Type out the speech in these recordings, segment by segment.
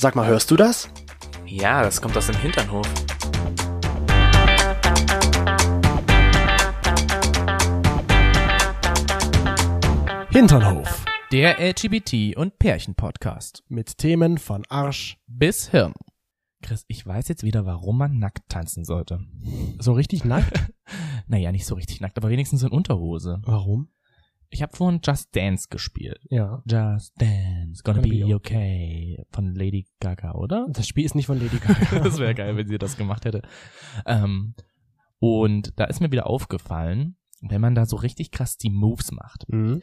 Sag mal, hörst du das? Ja, das kommt aus dem Hinternhof. Hinternhof. Der LGBT- und Pärchen-Podcast. Mit Themen von Arsch. Bis Hirn. Chris, ich weiß jetzt wieder, warum man nackt tanzen sollte. So richtig nackt? Naja, nicht so richtig nackt, aber wenigstens in Unterhose. Warum? Ich habe vorhin Just Dance gespielt. Ja. Just Dance, gonna, Gonna be, be okay. Von Lady Gaga, oder? Das Spiel ist nicht von Lady Gaga. das wäre geil, wenn sie das gemacht hätte. Ähm, und da ist mir wieder aufgefallen, wenn man da so richtig krass die Moves macht, mhm.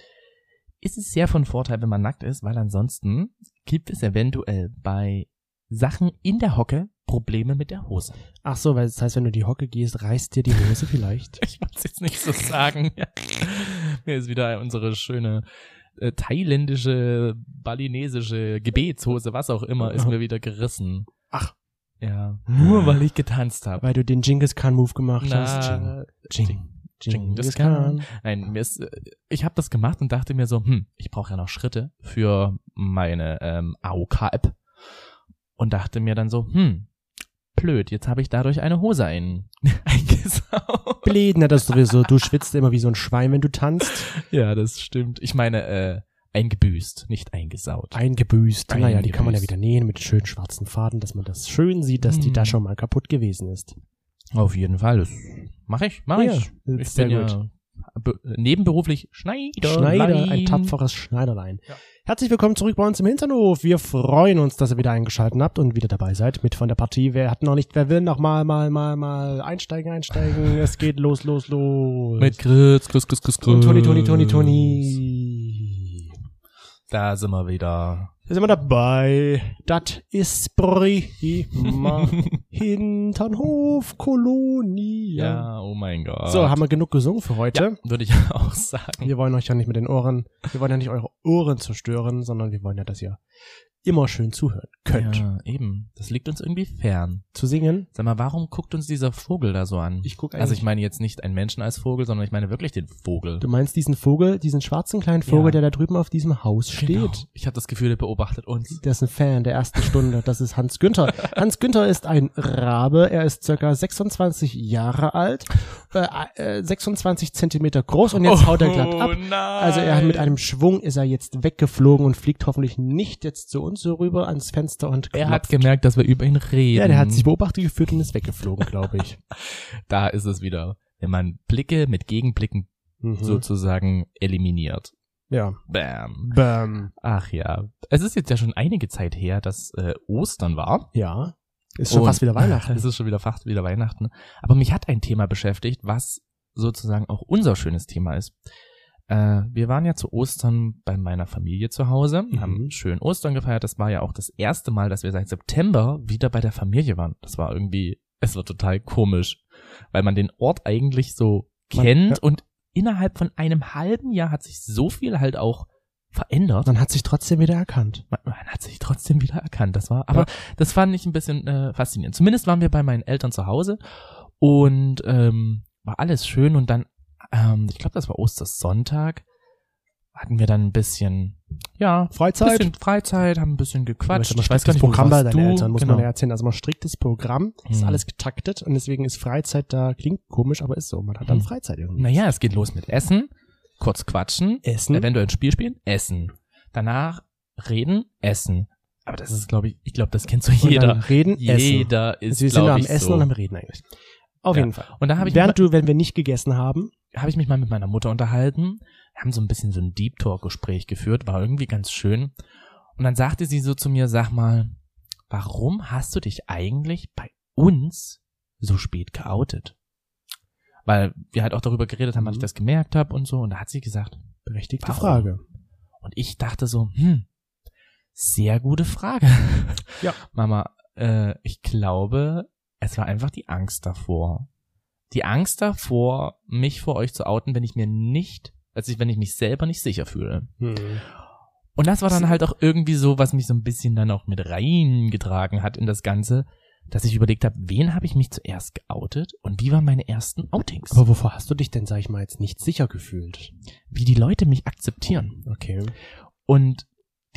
ist es sehr von Vorteil, wenn man nackt ist, weil ansonsten gibt es eventuell bei Sachen in der Hocke Probleme mit der Hose. Ach so, weil das heißt, wenn du die Hocke gehst, reißt dir die Hose vielleicht. Ich wollte es jetzt nicht so sagen. Ist wieder unsere schöne äh, thailändische, balinesische Gebetshose, was auch immer, ist mir wieder gerissen. Ach. Ja, nur weil ich getanzt habe. Weil du den Genghis Khan Move gemacht hast. Na, Jing. Jing. Genghis. Khan. Nein, mir ist, äh, ich habe das gemacht und dachte mir so, hm, ich brauche ja noch Schritte für meine ähm, AOK-App und dachte mir dann so, hm, blöd, jetzt habe ich dadurch eine Hose ein, eingesaugt. Blöd, na das sowieso. Du schwitzt immer wie so ein Schwein, wenn du tanzt. Ja, das stimmt. Ich meine, äh, eingebüßt, nicht eingesaut. Eingebüßt. Naja, die kann man ja Eingebüßt. wieder nähen mit schönen schwarzen Faden, dass man das schön sieht, dass die Hm. da schon mal kaputt gewesen ist. Auf jeden Fall, das mache ich, mache Ja, ich. Ich ist sehr bin gut. ja be- nebenberuflich Schneider. Schneider, ein tapferes Schneiderlein. Ja. Herzlich willkommen zurück bei uns im Hinternhof. Wir freuen uns, dass ihr wieder eingeschaltet habt und wieder dabei seid mit von der Partie. Wer hat noch nicht, wer will noch mal, mal, mal, mal einsteigen, einsteigen. es geht los, los, los. Mit Grüß, Grüß, Grüß, Grüß, Grüß. und Toni, Toni, Toni, Toni. Da sind wir wieder. Da sind wir dabei. Das ist prima. Hinternhof, Kolonie. Ja, oh mein Gott. So, haben wir genug gesungen für heute. Ja, würde ich auch sagen. Wir wollen euch ja nicht mit den Ohren, wir wollen ja nicht eure Ohren zerstören, sondern wir wollen ja, dass ihr immer schön zuhören könnt. Ja, eben. Das liegt uns irgendwie fern. Zu singen? Sag mal, warum guckt uns dieser Vogel da so an? Ich guck also ich meine jetzt nicht einen Menschen als Vogel, sondern ich meine wirklich den Vogel. Du meinst diesen Vogel, diesen schwarzen kleinen Vogel, Ja. der da drüben auf diesem Haus steht? Genau. Ich habe das Gefühl, der beobachtet uns. Der ist ein Fan der ersten Stunde. Das ist Hans Günther. Hans Günther ist ein Rabe. Er ist circa 26 Jahre alt, äh, äh, 26 Zentimeter groß und jetzt haut er glatt ab. Oh nein. Also er hat mit einem Schwung ist er jetzt weggeflogen und fliegt hoffentlich nicht jetzt zu uns so rüber ans Fenster und Er hat klopft. gemerkt, dass wir über ihn reden. ja, der hat sich beobachtet geführt und ist weggeflogen, glaube ich. Da ist es wieder. Wenn man Blicke mit Gegenblicken Mhm. sozusagen eliminiert. Ja. Bam. Bam. Ach ja. Es ist jetzt ja schon einige Zeit her, dass äh, Ostern war. Ja. Ist schon Und- fast wieder Weihnachten. Es ist schon wieder fast wieder Weihnachten. Aber mich hat ein Thema beschäftigt, was sozusagen auch unser schönes Thema ist. Äh, wir waren ja zu Ostern bei meiner Familie zu Hause, Mhm. haben schön Ostern gefeiert. Das war ja auch das erste Mal, dass wir seit September wieder bei der Familie waren. Das war irgendwie, es war total komisch, weil man den Ort eigentlich so Man- kennt ja. und innerhalb von einem halben Jahr hat sich so viel halt auch verändert. Man hat sich trotzdem wieder erkannt. Man, man hat sich trotzdem wieder erkannt. Das war, aber Ja. das fand ich ein bisschen äh, faszinierend. Zumindest waren wir bei meinen Eltern zu Hause und ähm, war alles schön und dann, ähm, ich glaube, das war Ostersonntag, hatten wir dann ein bisschen, ja, Freizeit. bisschen Freizeit, haben ein bisschen Du gequatscht. man Ich weiß gar nicht, Programm bei deinen du? Eltern, muss genau. man ja erzählen. Also man striktes Programm, ist Hm. alles getaktet und deswegen ist Freizeit da, klingt komisch, aber ist so. Man hat dann Hm. Freizeit irgendwie. Naja, es geht los mit Essen, kurz quatschen, Essen. eventuell ein Spiel spielen, essen. Danach reden, essen. Aber das ist, glaube ich, ich glaube, das kennt so jeder. reden, essen. Jeder ist, Also wir sind am ich, Essen so. und am Reden eigentlich. Auf Ja. jeden Fall. Und da habe ich Während du, wenn wir nicht gegessen haben, habe ich mich mal mit meiner Mutter unterhalten. Wir haben so ein bisschen so ein Deep Talk Gespräch geführt, war irgendwie ganz schön. Und dann sagte sie so zu mir, sag mal, warum hast du dich eigentlich bei uns so spät geoutet? Weil wir halt auch darüber geredet haben, wann Mhm. ich das gemerkt habe und so. Und da hat sie gesagt, berechtigte Warum? Frage. und ich dachte so, hm, sehr gute Frage. Ja. Mama, äh, ich glaube, es war einfach die Angst davor. Die Angst davor, mich vor euch zu outen, wenn ich mir nicht, also wenn ich mich selber nicht sicher fühle. Hm. Und das war dann halt auch irgendwie so, was mich so ein bisschen dann auch mit reingetragen hat in das Ganze, dass ich überlegt habe, wen habe ich mich zuerst geoutet und wie waren meine ersten Outings? Aber wovor hast du dich denn, sag ich mal, jetzt nicht sicher gefühlt? wie die Leute mich akzeptieren. Okay. Und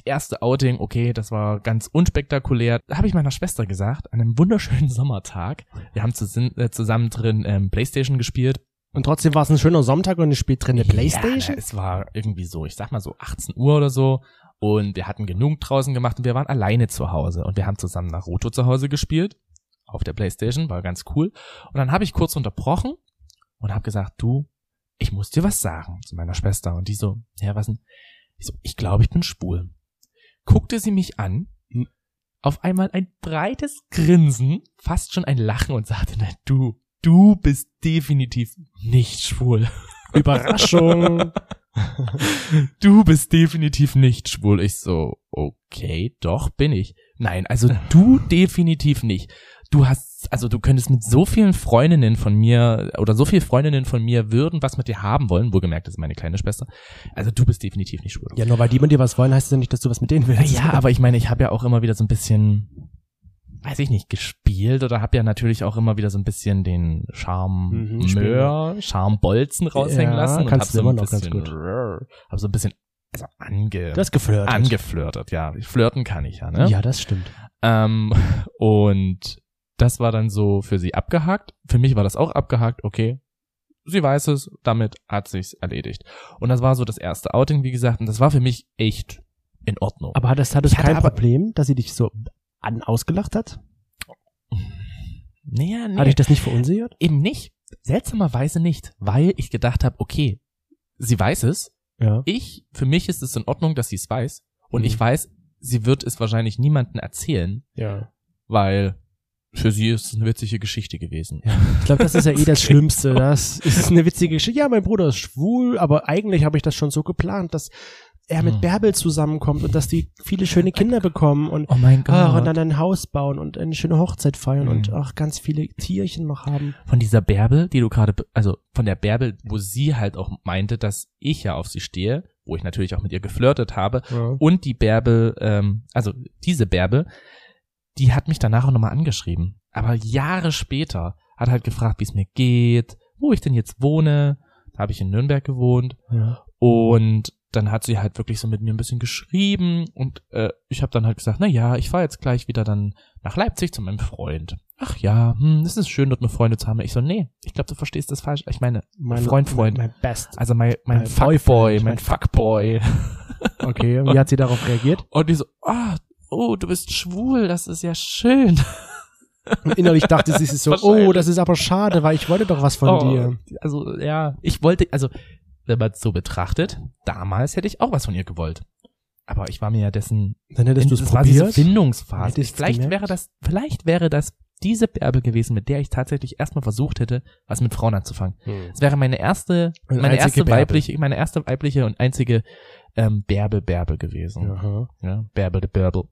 erste Outing, okay, das war ganz unspektakulär. Da habe ich meiner Schwester gesagt, an einem wunderschönen Sommertag, wir haben zusammen, äh, zusammen drin ähm, Playstation gespielt. Und trotzdem war es ein schöner Sommertag und ich spielt drin eine Playstation. Ja, es war irgendwie so, ich sag mal so 18 Uhr oder so. Und wir hatten genug draußen gemacht und wir waren alleine zu Hause. Und wir haben zusammen Naruto zu Hause gespielt. Auf der Playstation, war ganz cool. Und dann habe ich kurz unterbrochen und habe gesagt, du, ich muss dir was sagen zu meiner Schwester. Und die so, ja, was denn? Ich so, ich glaube, ich bin schwul. Guckte sie mich an, auf einmal ein breites Grinsen, fast schon ein Lachen und sagte, na du, du bist definitiv nicht schwul. Überraschung. du bist definitiv nicht schwul. Ich so, okay, doch bin ich. Nein, also du definitiv nicht. Du hast, also du könntest mit so vielen Freundinnen von mir oder so viele Freundinnen von mir würden was mit dir haben wollen. Wohlgemerkt, das ist meine kleine Schwester. Also du bist definitiv nicht schwul. ja, nur weil die mit dir was wollen, heißt es ja nicht, dass du was mit denen willst. Ja, aber ich meine, ich habe ja auch immer wieder so ein bisschen, weiß ich nicht, gespielt oder habe ja natürlich auch immer wieder so ein bisschen den Mhm, Charmeur, Charmbolzen raushängen Ja, lassen und kannst hab du so immer ein noch ganz bisschen, gut. hab so ein bisschen, also ange, Du hast geflirtet. angeflirtet, ja. Flirten kann ich ja, ne? Ja, das stimmt. Ähm, und das war dann so für sie abgehakt. Für mich war das auch abgehakt, okay. Sie weiß es, damit hat sich's erledigt. Und das war so das erste Outing, wie gesagt, und das war für mich echt in Ordnung. Aber hattest Ich hatte kein aber- Problem, dass sie dich so an ausgelacht hat? naja, nee, Hat dich das nicht verunsichert? eben nicht. Seltsamerweise nicht, weil ich gedacht habe, okay, sie weiß es. Ja. Ich, für mich ist es in Ordnung, dass sie es weiß. Und Mhm. ich weiß, sie wird es wahrscheinlich niemandem erzählen, Ja. weil für sie ist es eine witzige Geschichte gewesen. Ich glaube, das ist ja eh das Schlimmste. Das ist eine witzige Geschichte. Ja, mein Bruder ist schwul, aber eigentlich habe ich das schon so geplant, dass er mit Hm. Bärbel zusammenkommt und dass die viele schöne Kinder bekommen und, Oh mein Gott. ach, und dann ein Haus bauen und eine schöne Hochzeit feiern und Mhm. auch ganz viele Tierchen noch haben. von dieser Bärbel, die du gerade, also von der Bärbel, wo sie halt auch meinte, dass ich ja auf sie stehe, wo ich natürlich auch mit ihr geflirtet habe, Ja. und die Bärbel, ähm, also diese Bärbel, die hat mich danach auch nochmal angeschrieben. Aber Jahre später hat halt gefragt, wie es mir geht, wo ich denn jetzt wohne. Da habe ich in Nürnberg gewohnt Ja. und dann hat sie halt wirklich so mit mir ein bisschen geschrieben und äh, ich habe dann halt gesagt, na ja, ich fahre jetzt gleich wieder dann nach Leipzig zu meinem Freund. Ach ja, hm, es ist schön, dort eine Freunde zu haben. Ich so, nee, ich glaube, du verstehst das falsch. Ich meine, Mein Freund, Freund. Mein Best. also mein, mein Mein Fuckboy, mein mein Fuckboy. Okay, und wie hat sie darauf reagiert? Und die so, ah, oh, du bist schwul, das ist ja schön. Und innerlich dachte sie so, oh, das ist aber schade, weil ich wollte doch was von oh, dir. Also, ja, ich wollte, also, wenn man es so betrachtet, damals hätte ich auch was von ihr gewollt. Aber ich war mir ja dessen, Dann hättest du es das war diese probiert. Findungsphase. Vielleicht gemerkt? wäre das, vielleicht wäre das diese Bärbel gewesen, mit der ich tatsächlich erstmal versucht hätte, was mit Frauen anzufangen. Hm. Es wäre meine erste, Eine meine erste Bärbel. weibliche, meine erste weibliche und einzige ähm, Bärbel Bärbel gewesen. Aha. Ja, Bärbel de Bärbel.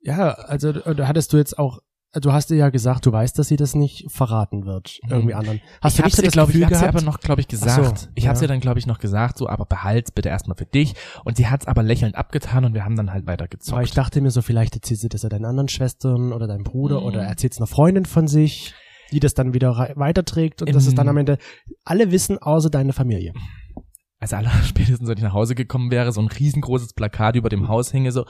Ja, also äh, da hattest du jetzt auch, du hast dir ja gesagt, du weißt, dass sie das nicht verraten wird, Mhm. irgendwie anderen. Hast ich du nicht das glaube ich, gehabt? aber noch, glaube ich, gesagt. so, ich ja. ihr dann, glaube ich, noch gesagt, so, aber behalt's bitte erstmal für dich. Und sie hat's aber lächelnd abgetan und wir haben dann halt weiter gezockt. Aber ich dachte mir so, vielleicht erzählt sie das ja deinen anderen Schwestern oder deinem Bruder Mhm. oder erzählt es einer Freundin von sich, die das dann wieder weiterträgt und dass es dann Im- am Ende alle wissen, außer deine Familie. Als aller spätestens, wenn ich nach Hause gekommen wäre, so ein riesengroßes Plakat über dem Haus hinge, so,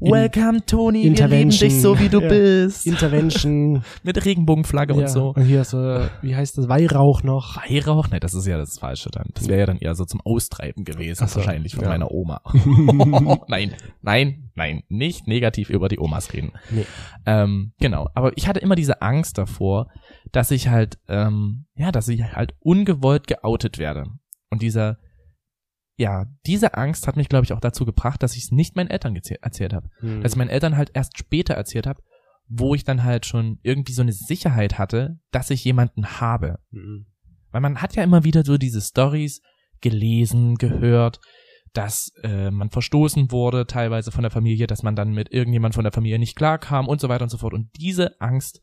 Welcome Tony, wir lieben Intervention. dich so, wie du Ja. bist. Intervention. Mit Regenbogenflagge ja. und so. Und hier so, wie heißt das, Weihrauch noch. Weihrauch? Nee, das ist ja das Falsche dann. Das wäre ja dann eher so zum Austreiben gewesen, so, wahrscheinlich von ja. meiner Oma. nein, nein, nein, nicht negativ über die Omas reden. Nee. Ähm, genau, aber ich hatte immer diese Angst davor, dass ich halt, ähm, ja, dass ich halt ungewollt geoutet werde. Und dieser, ja, diese Angst hat mich, glaube ich, auch dazu gebracht, dass ich es nicht meinen Eltern erzählt habe. Hm. Dass ich meinen Eltern halt erst später erzählt habe, wo ich dann halt schon irgendwie so eine Sicherheit hatte, dass ich jemanden habe. Hm. Weil man hat ja immer wieder so diese Stories gelesen, gehört, dass äh, man verstoßen wurde, teilweise von der Familie, dass man dann mit irgendjemand von der Familie nicht klarkam und so weiter und so fort. Und diese Angst,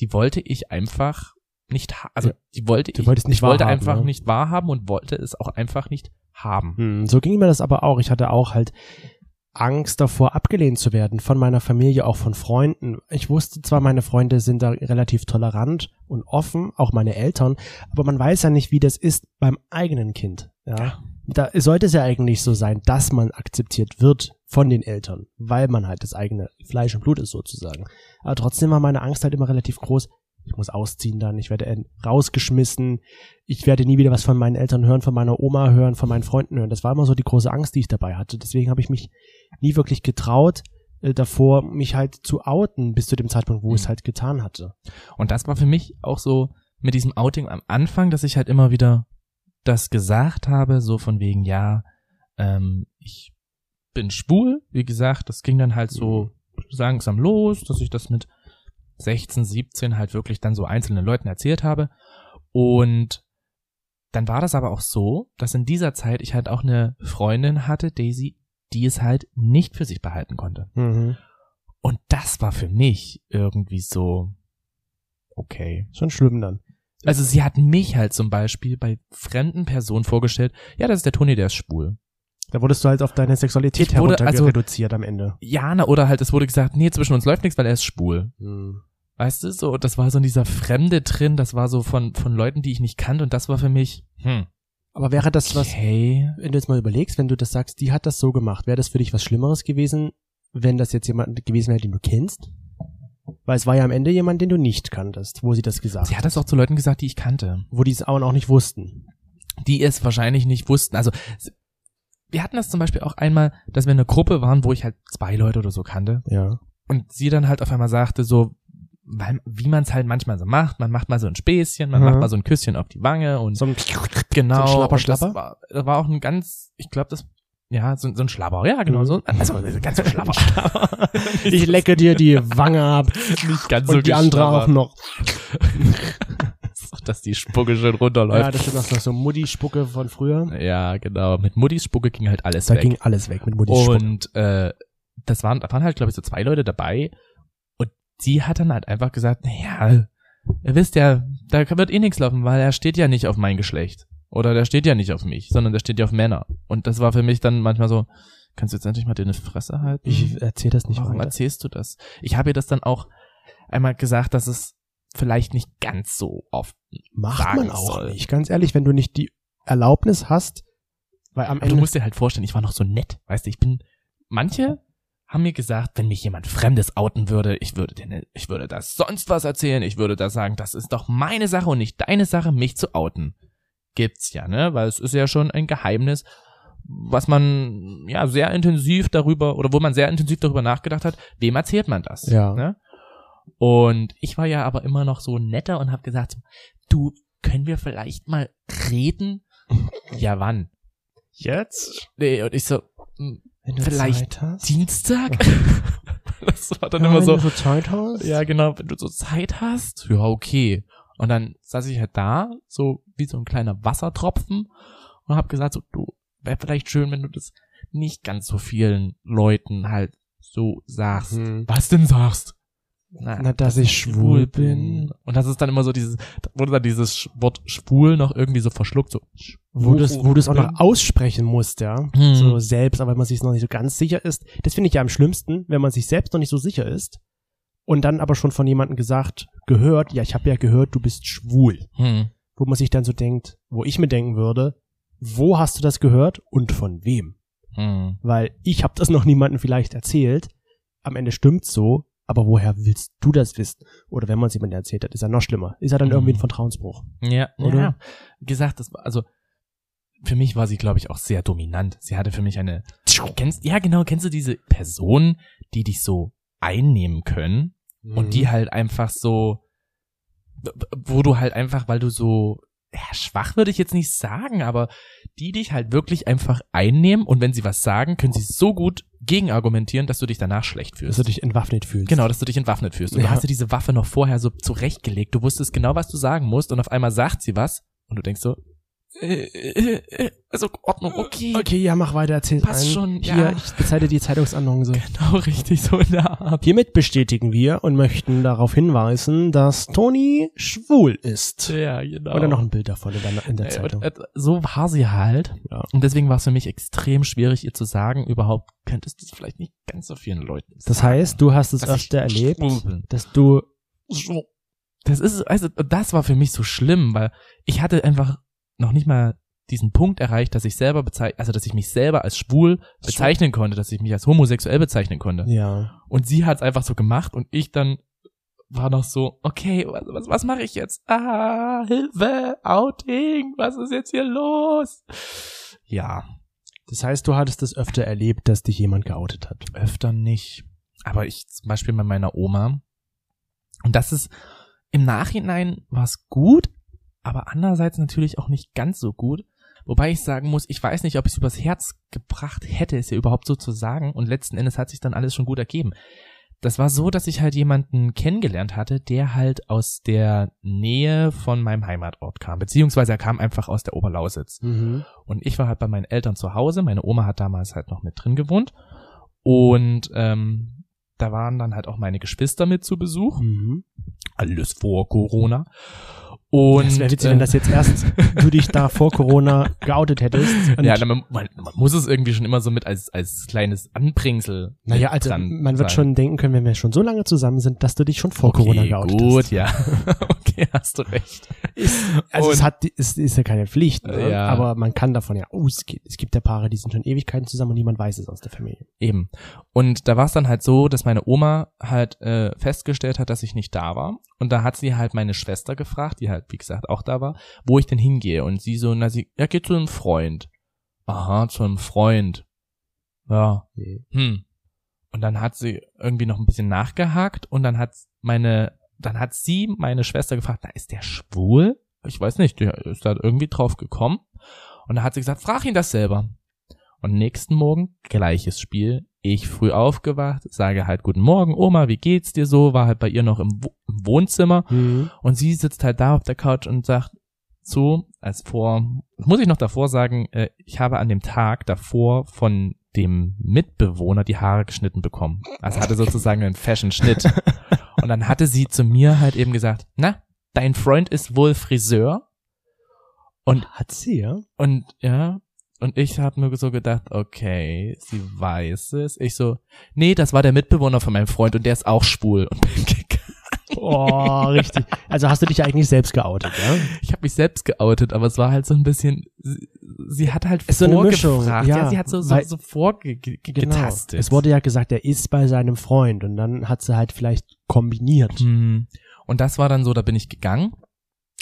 die wollte ich einfach nicht, also die wollte Du ich, nicht ich wollte wahrhaben, einfach ne? nicht wahrhaben und wollte es auch einfach nicht haben. Hm, So ging mir das aber auch. Ich hatte auch halt Angst davor, abgelehnt zu werden von meiner Familie, auch von Freunden. Ich wusste zwar, meine Freunde sind da relativ tolerant und offen, auch meine Eltern, aber man weiß ja nicht, wie das ist beim eigenen Kind. Ja. Da sollte es ja eigentlich so sein, dass man akzeptiert wird von den Eltern, weil man halt das eigene Fleisch und Blut ist sozusagen. Aber trotzdem war meine Angst halt immer relativ groß. Ich muss ausziehen dann, ich werde rausgeschmissen, ich werde nie wieder was von meinen Eltern hören, von meiner Oma hören, von meinen Freunden hören. Das war immer so die große Angst, die ich dabei hatte. Deswegen habe ich mich nie wirklich getraut, äh, davor, mich halt zu outen, bis zu dem Zeitpunkt, wo ich es Mhm. halt getan hatte. Und das war für mich auch so mit diesem Outing am Anfang, dass ich halt immer wieder das gesagt habe, so von wegen, ja, ähm, ich bin schwul, wie gesagt, das ging dann halt so langsam los, dass ich das mit 16, 17 halt wirklich dann so einzelnen Leuten erzählt habe. Und dann war das aber auch so, dass in dieser Zeit ich halt auch eine Freundin hatte, Daisy, die es halt nicht für sich behalten konnte. Mhm. Und das war für mich irgendwie so, okay. Schon schlimm dann. Also sie hat mich halt zum Beispiel bei fremden Personen vorgestellt, ja, das ist der Toni, der ist schwul. Da wurdest du halt auf deine Sexualität herunter also- reduziert am Ende. Ja, na, oder halt, es wurde gesagt, nee, zwischen uns läuft nichts, weil er ist schwul. Mhm. Weißt du, so, das war so dieser Fremde drin, das war so von, von Leuten, die ich nicht kannte und das war für mich, hm, Aber wäre das was, okay. wenn du jetzt mal überlegst, wenn du das sagst, die hat das so gemacht, wäre das für dich was Schlimmeres gewesen, wenn das jetzt jemand gewesen wäre, den du kennst? Weil es war ja am Ende jemand, den du nicht kanntest, wo sie das gesagt Sie hat das auch zu Leuten gesagt, die ich kannte, wo die es auch noch nicht wussten. die es wahrscheinlich nicht wussten. Also, wir hatten das zum Beispiel auch einmal, dass wir eine Gruppe waren, wo ich halt zwei Leute oder so kannte Ja. und sie dann halt auf einmal sagte so, weil, wie man es halt manchmal so macht, man macht mal so ein Späßchen, man Mhm. macht mal so ein Küsschen auf die Wange und So ein genau, so ein Schlapper, Schlapper? Das war, das war auch ein ganz, ich glaube das, ja, so, so ein Schlapper, ja genau, so, also ganz so Schlapper. ich lecke dir die Wange ab Nicht ganz und die andere auch noch. Dass die Spucke schon Ja, runterläuft. das ist noch so Mutti-Spucke von früher. Ja, genau. Mit Muttis Spucke ging halt alles Da weg. ging alles weg mit Mutti-Spucke. Und äh, das waren, da waren halt, glaube ich, so zwei Leute dabei. Und sie hat dann halt einfach gesagt, naja, ihr wisst ja, da wird eh nichts laufen, weil er steht ja nicht auf mein Geschlecht. Oder der steht ja nicht auf mich, sondern der steht ja auf Männer. Und das war für mich dann manchmal so, kannst du jetzt endlich mal deine Fresse halten? Ich erzähl das nicht Warum weiter. erzählst du das? Ich habe ihr das dann auch einmal gesagt, dass es vielleicht nicht ganz so oft Macht man auch soll. nicht. Ganz ehrlich, wenn du nicht die Erlaubnis hast, weil am Aber du Ende musst dir halt vorstellen, ich war noch so nett, weißt du, ich bin, manche haben mir gesagt, wenn mich jemand Fremdes outen würde, ich würde dir, ne- ich würde das sonst was erzählen, ich würde da sagen, das ist doch meine Sache und nicht deine Sache, mich zu outen. Gibt's ja, ne, weil es ist ja schon ein Geheimnis, was man, ja, sehr intensiv darüber, oder wo man sehr intensiv darüber nachgedacht hat, wem erzählt man das? Ja. Ne? Und ich war ja aber immer noch so netter und habe gesagt, du, können wir vielleicht mal reden? ja, wann? jetzt, Nee, und ich so, hm, wenn du Vielleicht Zeit hast. Dienstag? das war dann ja, immer wenn so, du so Zeit hast. ja genau, wenn du so Zeit hast, ja okay. Und dann saß ich halt da, so wie so ein kleiner Wassertropfen und hab gesagt, so, du, wäre vielleicht schön, wenn du das nicht ganz so vielen Leuten halt so sagst. Hm. Was denn sagst? Na, dass ich schwul bin. Und das ist dann immer so dieses, wurde dann dieses Wort schwul noch irgendwie so verschluckt, so. Wo du es wo du es auch noch bin. aussprechen musst, ja. Hm. So selbst, aber wenn man sich noch nicht so ganz sicher ist. Das finde ich ja am schlimmsten, wenn man sich selbst noch nicht so sicher ist und dann aber schon von jemandem gesagt, gehört, ja, ich habe ja gehört, du bist schwul. Hm. Wo man sich dann so denkt, wo ich mir denken würde, wo hast du das gehört und von wem? Hm. Weil ich habe das noch niemandem vielleicht erzählt. Am Ende stimmt's so, aber woher willst du das wissen? Oder wenn man es jemandem erzählt hat, ist er noch schlimmer. Ist er dann Mhm. irgendwie ein Vertrauensbruch? Ja, Oder? Ja. Gesagt, das war, also, für mich war sie, glaube ich, auch sehr dominant. Sie hatte für mich eine, kennst, ja genau, kennst du diese Personen, die dich so einnehmen können und Mhm. die halt einfach so, wo du halt einfach, weil du so, ja, schwach würde ich jetzt nicht sagen, aber die dich halt wirklich einfach einnehmen und wenn sie was sagen, können sie so gut gegenargumentieren, dass du dich danach schlecht dass fühlst. du dich entwaffnet fühlst. Genau, dass du dich entwaffnet fühlst. Und du Ja. hast dir diese Waffe noch vorher so zurechtgelegt. Du wusstest genau, was du sagen musst und auf einmal sagt sie was und du denkst so, äh, äh, äh, also Ordnung, okay. Okay, ja, mach weiter, erzähl Passt ein. schon, Hier, ja. ich bezeite die Zeitungsannonce. Genau, richtig, so in der Art. Hiermit bestätigen wir und möchten darauf hinweisen, dass Toni schwul ist. Ja, genau. Dann noch ein Bild davon in der, in der Zeitung. äh, so war sie halt. Ja. Und deswegen war es für mich extrem schwierig, ihr zu sagen, überhaupt könntest du es vielleicht nicht ganz so vielen Leuten Das sagen, heißt, du hast es dass öfter erlebt, dass du Das ist, also, das war für mich so schlimm, weil ich hatte einfach noch nicht mal diesen Punkt erreicht, dass ich selber bezeichne, also dass ich mich selber als schwul bezeichnen konnte, dass ich mich als homosexuell bezeichnen konnte. Ja. Und sie hat es einfach so gemacht und ich dann war noch so, okay, was, was, was mache ich jetzt? Ah, Hilfe, Outing, was ist jetzt hier los? Ja, Das heißt, du hattest es öfter erlebt, dass dich jemand geoutet hat. öfter nicht. Aber ich zum Beispiel bei meiner Oma. Und das ist, im Nachhinein war es gut, aber andererseits natürlich auch nicht ganz so gut. Wobei ich sagen muss, ich weiß nicht, ob ich es übers Herz gebracht hätte, es ihr überhaupt so zu sagen. Und letzten Endes hat sich dann alles schon gut ergeben. Das war so, dass ich halt jemanden kennengelernt hatte, der halt aus der Nähe von meinem Heimatort kam. Beziehungsweise er kam einfach aus der Oberlausitz. Mhm. Und ich war halt bei meinen Eltern zu Hause. Meine Oma hat damals halt noch mit drin gewohnt. Und ähm, da waren dann halt auch meine Geschwister mit zu Besuch. Mhm. Alles vor Corona. Und Es wäre witzig, äh, wenn das jetzt erst du dich da vor Corona geoutet hättest. Ja, man, man, muss es irgendwie schon immer so mit als als kleines Anbringsel. naja, also man wird sein. schon denken können, wenn wir schon so lange zusammen sind, dass du dich schon vor okay, Corona geoutet gut, hast. ja. okay, hast du recht. Also es Und- hat, es ist ja keine Pflicht, ne? Ja. aber man kann davon ja ausgehen. Es gibt ja Paare, die sind schon Ewigkeiten zusammen und niemand weiß es aus der Familie. Eben. Und da war es dann halt so, dass meine Oma halt äh, festgestellt hat, dass ich nicht da war. Und da hat sie halt meine Schwester gefragt, die halt, wie gesagt, auch da war, wo ich denn hingehe. Und sie so, na, sie, ja, geht zu einem Freund. Aha, zu einem Freund. Ja, hm. Und dann hat sie irgendwie noch ein bisschen nachgehakt und dann hat meine, dann hat sie meine Schwester gefragt, na, ist der schwul? Ich weiß nicht, der ist da irgendwie drauf gekommen. Und dann hat sie gesagt, frag ihn das selber. Und nächsten Morgen gleiches Spiel. Ich früh aufgewacht, sage halt guten Morgen, Oma, wie geht's dir so? War halt bei ihr noch im, Wo im Wohnzimmer Mhm. und sie sitzt halt da auf der Couch und sagt so, als vor, muss ich noch davor sagen, äh, ich habe an dem Tag davor von dem Mitbewohner die Haare geschnitten bekommen. Also hatte sozusagen einen Fashion-Schnitt. Und dann hatte sie zu mir halt eben gesagt, na, dein Freund ist wohl Friseur. Und Hat sie, ja? und ja, und ich habe nur so gedacht, okay, sie weiß es. Ich so, nee, das war der Mitbewohner von meinem Freund und der ist auch schwul und bin gegangen. Oh, richtig. Also hast du dich eigentlich selbst geoutet, ja? Ich habe mich selbst geoutet, aber es war halt so ein bisschen, sie, sie hat halt Ist so eine Mischung, vorgefragt. ja, ja, sie hat so, so, weil- so vorgetastet. Es wurde ja gesagt, er ist bei seinem Freund und dann hat sie halt vielleicht kombiniert. Hm. Und das war dann so, da bin ich gegangen.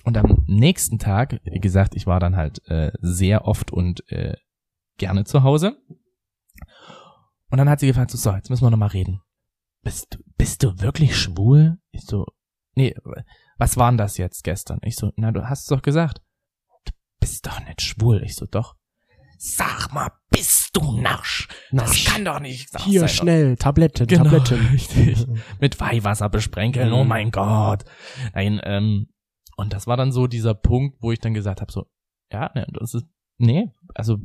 Und am nächsten Tag, wie gesagt, ich war dann halt äh, sehr oft und äh, gerne zu Hause. Und dann hat sie gefragt, so, so jetzt müssen wir nochmal reden. Bist du, bist du wirklich schwul? Ich so, nee, was war denn das jetzt gestern? Ich so, na, du hast es doch gesagt. Du bist doch nicht schwul. Ich so, doch. Sag mal, bist du Narsch? Narsch. Das kann doch nicht wahr Hier, sein. schnell, Tabletten, Genau, Tabletten. richtig. mit Weihwasser besprenkeln, oh Mhm. mein Gott. Nein, ähm, und das war dann so dieser Punkt, wo ich dann gesagt habe, so, ja, ne, das ist, nee, also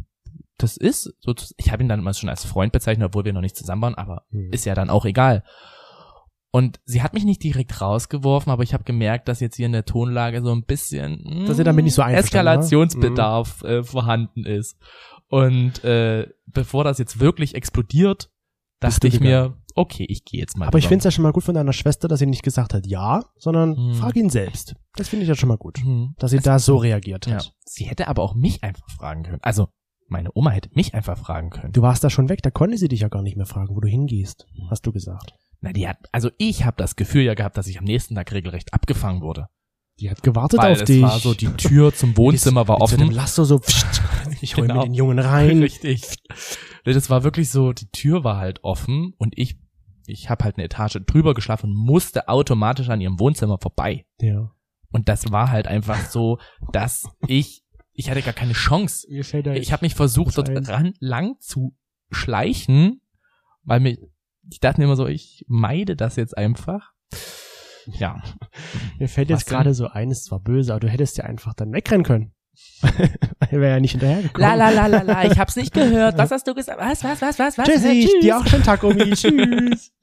das ist so, ich habe ihn dann mal schon als Freund bezeichnet, obwohl wir noch nicht zusammen waren, aber Mhm. ist ja dann auch egal. Und sie hat mich nicht direkt rausgeworfen, aber ich habe gemerkt, dass jetzt hier in der Tonlage so ein bisschen Dass ihr damit nicht so? Eskalationsbedarf äh, vorhanden ist. Und äh, bevor das jetzt wirklich explodiert, dachte ich mir, okay, ich gehe jetzt mal. Aber ich rüber. finde es ja schon mal gut von deiner Schwester, dass sie nicht gesagt hat ja, sondern Hm. frag ihn selbst. Das finde ich ja schon mal gut, Mhm. dass sie Es- da so reagiert Ja. hat. Sie hätte aber auch mich einfach fragen können. Also, meine Oma hätte mich einfach fragen können. Du warst da schon weg, da konnte sie dich ja gar nicht mehr fragen, wo du hingehst, Hm. hast du gesagt. Na, die hat, also ich habe das Gefühl ja gehabt, dass ich am nächsten Tag regelrecht abgefangen wurde. Die hat gewartet Weil auf es dich. war so, die Tür zum Wohnzimmer war so dem offen. Lasso so, ich hol Genau. mir den Jungen rein. Richtig. Das war wirklich so, die Tür war halt offen und ich, ich habe halt eine Etage drüber geschlafen und musste automatisch an ihrem Wohnzimmer vorbei. Ja. Und das war halt einfach so, dass ich, ich hatte gar keine Chance. Mir fällt da Ich habe mich versucht, dort ran, lang zu schleichen, weil mir, ich dachte mir immer so, ich meide das jetzt einfach. Ja. Mir fällt Was jetzt gerade so ein, es war böse, aber du hättest ja einfach dann wegrennen können. er wäre ja nicht hinterhergekommen. La la la la la, ich hab's nicht gehört. Was hast du gesagt? Was, was, was, was, was? Tschüssi, Tschüss. dir auch schon Takumi. Tschüss.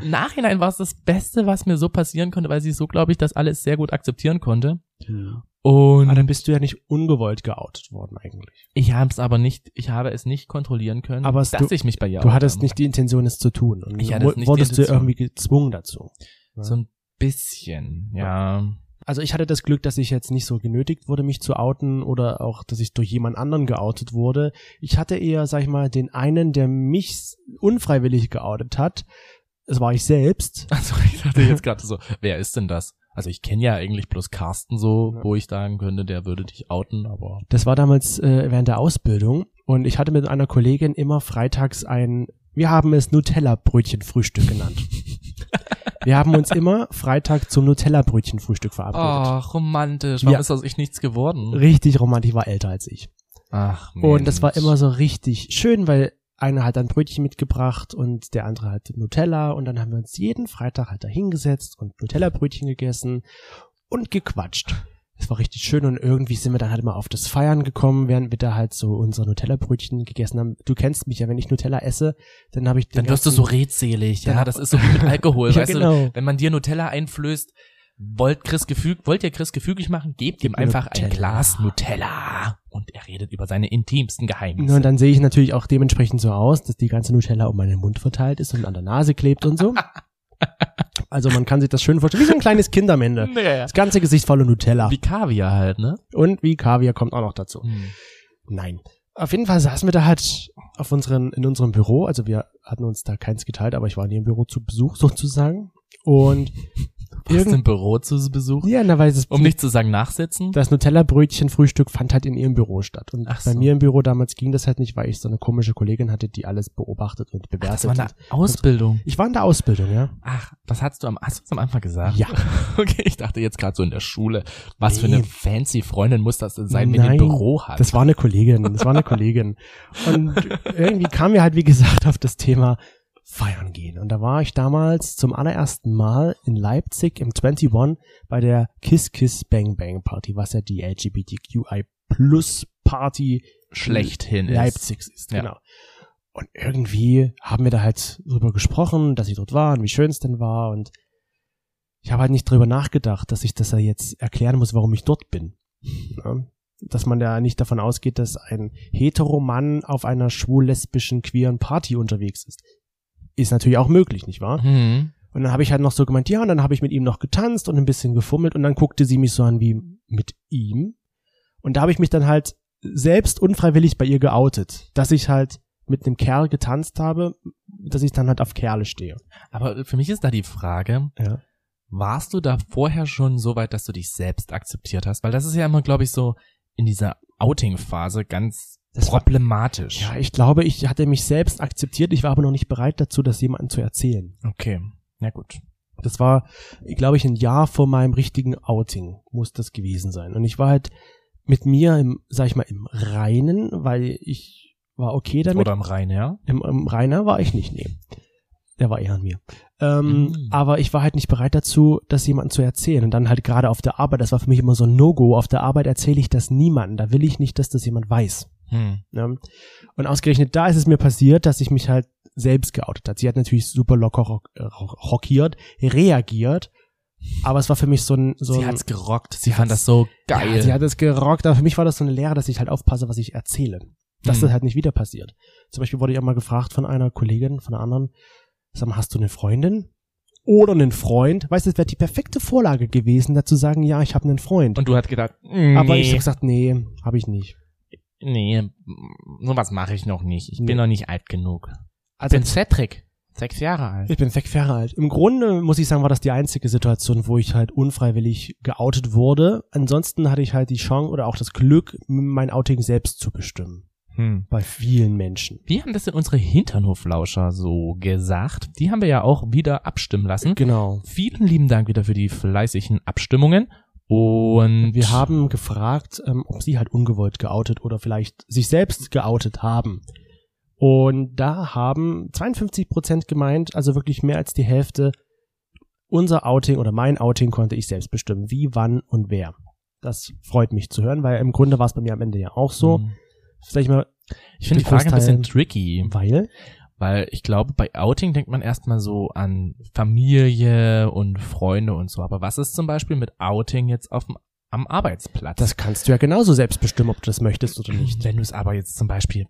Im Nachhinein war es das Beste, was mir so passieren konnte, weil sie so, glaube ich, das alles sehr gut akzeptieren konnte. Und Aber dann bist du ja nicht ungewollt geoutet worden eigentlich. ich habe es aber nicht, ich habe es nicht kontrollieren können, Aber dass du- ich mich bei ihr Du hattest nicht die Intention, es zu tun. Und Ich hatte es nicht die wurdest du irgendwie gezwungen dazu. So ein bisschen, ja. also ich hatte das Glück, dass ich jetzt nicht so genötigt wurde, mich zu outen oder auch, dass ich durch jemand anderen geoutet wurde. Ich hatte eher, sag ich mal, den einen, der mich unfreiwillig geoutet hat. Es war ich selbst. Also ich dachte jetzt gerade so, wer ist denn das? Also ich kenne ja eigentlich bloß Carsten so, Ja. wo ich sagen könnte, der würde dich outen, aber Das war damals äh, während der Ausbildung und ich hatte mit einer Kollegin immer freitags ein, wir haben es Nutella-Brötchen-Frühstück genannt. wir haben uns immer Freitag zum Nutella-Brötchen-Frühstück verabredet. Ach, romantisch. Warum Ja. ist aus ich nichts geworden? Richtig romantisch, war älter als ich. Ach, Und das war Mensch. immer so richtig schön, weil einer hat dann Brötchen mitgebracht und der andere hat Nutella und dann haben wir uns jeden Freitag halt da hingesetzt und Nutella-Brötchen gegessen und gequatscht. Es war richtig schön und irgendwie sind wir dann halt immer auf das Feiern gekommen, während wir da halt so unsere Nutella-Brötchen gegessen haben. Du kennst mich ja, wenn ich Nutella esse, dann habe ich Dann wirst du so redselig. Ja, das ist so wie mit Alkohol. Ja, weißt genau. du, wenn man dir Nutella einflößt, wollt Chris gefüg, wollt ihr Chris gefügig machen, gebt ihm einfach ein Nutella. Glas Nutella. Und er redet über seine intimsten Geheimnisse. Und dann sehe ich natürlich auch dementsprechend so aus, dass die ganze Nutella um meinen Mund verteilt ist und an der Nase klebt und so. Also man kann sich das schön vorstellen, wie so ein kleines Kind am Ende. Nee. Das ganze Gesicht voller Nutella. Wie Kaviar halt, ne? Und wie Kaviar kommt auch noch dazu. Nein. Auf jeden Fall saßen wir da halt auf unseren, in unserem Büro. Also wir hatten uns da keins geteilt, aber ich war in ihrem Büro zu Besuch sozusagen. Und Warst irgend- im Büro zu Besuch? ja, na, weil das, Um nicht zu sagen nachsitzen? das Nutella-Brötchen-Frühstück fand halt in ihrem Büro statt. Und Ach bei so. mir im Büro damals ging das halt nicht, weil ich so eine komische Kollegin hatte, die alles beobachtet und Ach, bewertet. das war eine Ausbildung. ich war in der Ausbildung, ja. Ach, was hast du am, hast du am Anfang gesagt? Ja. Okay, ich dachte jetzt gerade so in der Schule. Was für Nee. eine fancy Freundin muss das denn sein, wenn die ein Nein, Büro hat? Das war eine Kollegin, das war eine Kollegin. Und irgendwie kam mir halt, wie gesagt, auf das Thema feiern gehen. Und da war ich damals zum allerersten Mal in Leipzig im 21 bei der Kiss Kiss Bang Bang Party, was ja die LGBTQI Plus Party schlechthin ist. Leipzigs ist, Ja. genau. Und irgendwie haben wir da halt drüber gesprochen, dass ich dort war und wie schön es denn war und ich habe halt nicht drüber nachgedacht, dass ich das ja jetzt erklären muss, warum ich dort bin. Ja? Dass man da nicht davon ausgeht, dass ein Heteromann auf einer schwul-lesbischen, queeren Party unterwegs ist. Ist natürlich auch möglich, nicht wahr? Hm. Und dann habe ich halt noch so gemeint, ja, und dann habe ich mit ihm noch getanzt und ein bisschen gefummelt und dann guckte sie mich so an wie mit ihm. Und da habe ich mich dann halt selbst unfreiwillig bei ihr geoutet, dass ich halt mit einem Kerl getanzt habe, dass ich dann halt auf Kerle stehe. Aber für mich ist da die Frage, Ja. warst du da vorher schon so weit, dass du dich selbst akzeptiert hast? Weil das ist ja immer, glaube ich, so in dieser Outing-Phase ganz Das war- problematisch. Ja, ich glaube, ich hatte mich selbst akzeptiert, ich war aber noch nicht bereit dazu, das jemandem zu erzählen. okay, na gut. Das war, glaube ich, ein Jahr vor meinem richtigen Outing muss das gewesen sein. Und ich war halt mit mir im, sag ich mal, im Reinen, weil ich war okay damit. Oder im Rhein, ja? Im, im Rainer war ich nicht, nee. Der war eher an mir. Ähm, Mhm. Aber ich war halt nicht bereit dazu, das jemandem zu erzählen. Und dann halt gerade auf der Arbeit, das war für mich immer so ein No-Go. Auf der Arbeit erzähle ich das niemandem. Da will ich nicht, dass das jemand weiß. Hm. Ne? Und ausgerechnet da ist es mir passiert, dass ich mich halt selbst geoutet hat. Sie hat natürlich super locker rock, äh, rockiert, reagiert, aber es war für mich so ein, so sie ein, hat's gerockt. Sie fand das so geil. ja, sie hat es gerockt, aber für mich war das so eine Lehre, dass ich halt aufpasse, was ich erzähle. Dass Hm. das halt nicht wieder passiert. Zum Beispiel wurde ich auch mal gefragt von einer Kollegin, von einer anderen, sag mal, hast du eine Freundin? Oder einen Freund? Weißt du, es wäre die perfekte Vorlage gewesen, dazu sagen, ja, ich habe einen Freund. Und du hast gedacht, aber nee, ich hab gesagt, nee, habe ich nicht. Nee, sowas mache ich noch nicht. Ich Nee. bin noch nicht alt genug. Also bin Cedric, sechs Jahre alt. Ich bin sechs Jahre alt. Im Grunde muss ich sagen, war das die einzige Situation, wo ich halt unfreiwillig geoutet wurde. Ansonsten hatte ich halt die Chance oder auch das Glück, mein Outing selbst zu bestimmen. Hm. Bei vielen Menschen. Wie haben das denn unsere Hinternhoflauscher so gesagt? Die haben wir ja auch wieder abstimmen lassen. Genau. Vielen lieben Dank wieder für die fleißigen Abstimmungen. Und Wir haben gefragt, ähm, ob sie halt ungewollt geoutet oder vielleicht sich selbst geoutet haben. Und da haben 52 Prozent gemeint, also wirklich mehr als die Hälfte, unser Outing oder mein Outing konnte ich selbst bestimmen. Wie, wann und wer. Das freut mich zu hören, weil im Grunde war es bei mir am Ende ja auch so. Hm. Sag ich mal, Ich finde die Frage ein bisschen tricky, weil weil ich glaube, bei Outing denkt man erstmal so an Familie und Freunde und so. Aber was ist zum Beispiel mit Outing jetzt auf dem, am Arbeitsplatz? das kannst du ja genauso selbst bestimmen, ob du das möchtest oder nicht. Wenn du es aber jetzt zum Beispiel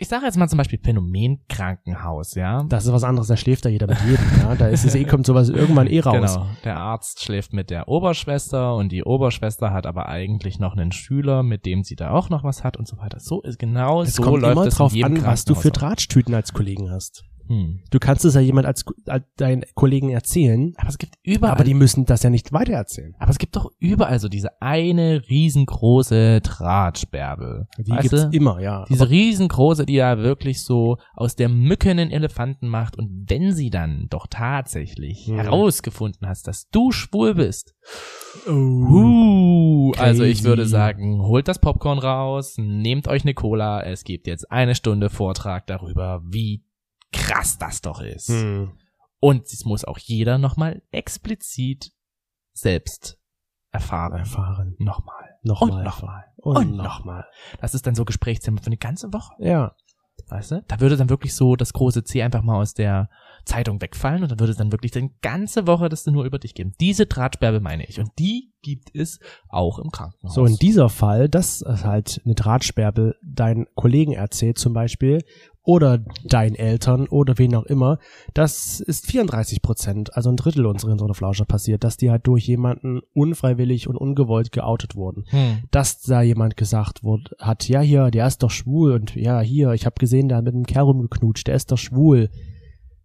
ich sage jetzt mal zum Beispiel Phänomenkrankenhaus, ja. Das ist was anderes, da schläft da jeder mit jedem, ja. Da ist es eh, kommt sowas irgendwann eh raus. Genau. Der Arzt schläft mit der Oberschwester und die Oberschwester hat aber eigentlich noch einen Schüler, mit dem sie da auch noch was hat und so weiter. So ist genau Es so kommt läuft immer es drauf an, was du für. Drahtschtüten als Kollegen hast. Hm. Du kannst es ja jemand als, als deinen Kollegen erzählen, Aber es gibt überall aber die müssen das ja nicht weitererzählen. aber es gibt doch überall so diese eine riesengroße Drahtsperrbel. Die weißt gibt's du? immer, ja. Diese riesengroße, die ja wirklich so aus der Mücke einen Elefanten macht. Und wenn sie dann doch tatsächlich Hm. herausgefunden hast, dass du schwul bist, Oh. uh, also ich würde sagen, holt das Popcorn raus, nehmt euch eine Cola. Es gibt jetzt eine Stunde Vortrag darüber, wie krass das doch ist. Hm. Und es muss auch jeder nochmal explizit selbst erfahren. Erfahren. Nochmal. Nochmal. Und erfahren. Und Und nochmal. nochmal. Das ist dann so Gesprächsthema für eine ganze Woche. Ja. Weißt du? Da würde dann wirklich so das große C einfach mal aus der Zeitung wegfallen und dann würde es dann wirklich die ganze Woche das nur über dich geben. Diese Drahtsperbe meine ich. Und die gibt es auch im Krankenhaus. So, in dieser Fall, dass halt eine Drahtsperbe deinen Kollegen erzählt zum Beispiel oder deinen Eltern oder wen auch immer, das ist 34 Prozent, also ein Drittel unserer Flauscher passiert, dass die halt durch jemanden unfreiwillig und ungewollt geoutet wurden. hm. Dass da jemand gesagt wurde, hat, ja hier, der ist doch schwul und ja hier, ich habe gesehen, der hat mit einem Kerl rumgeknutscht, der ist doch schwul.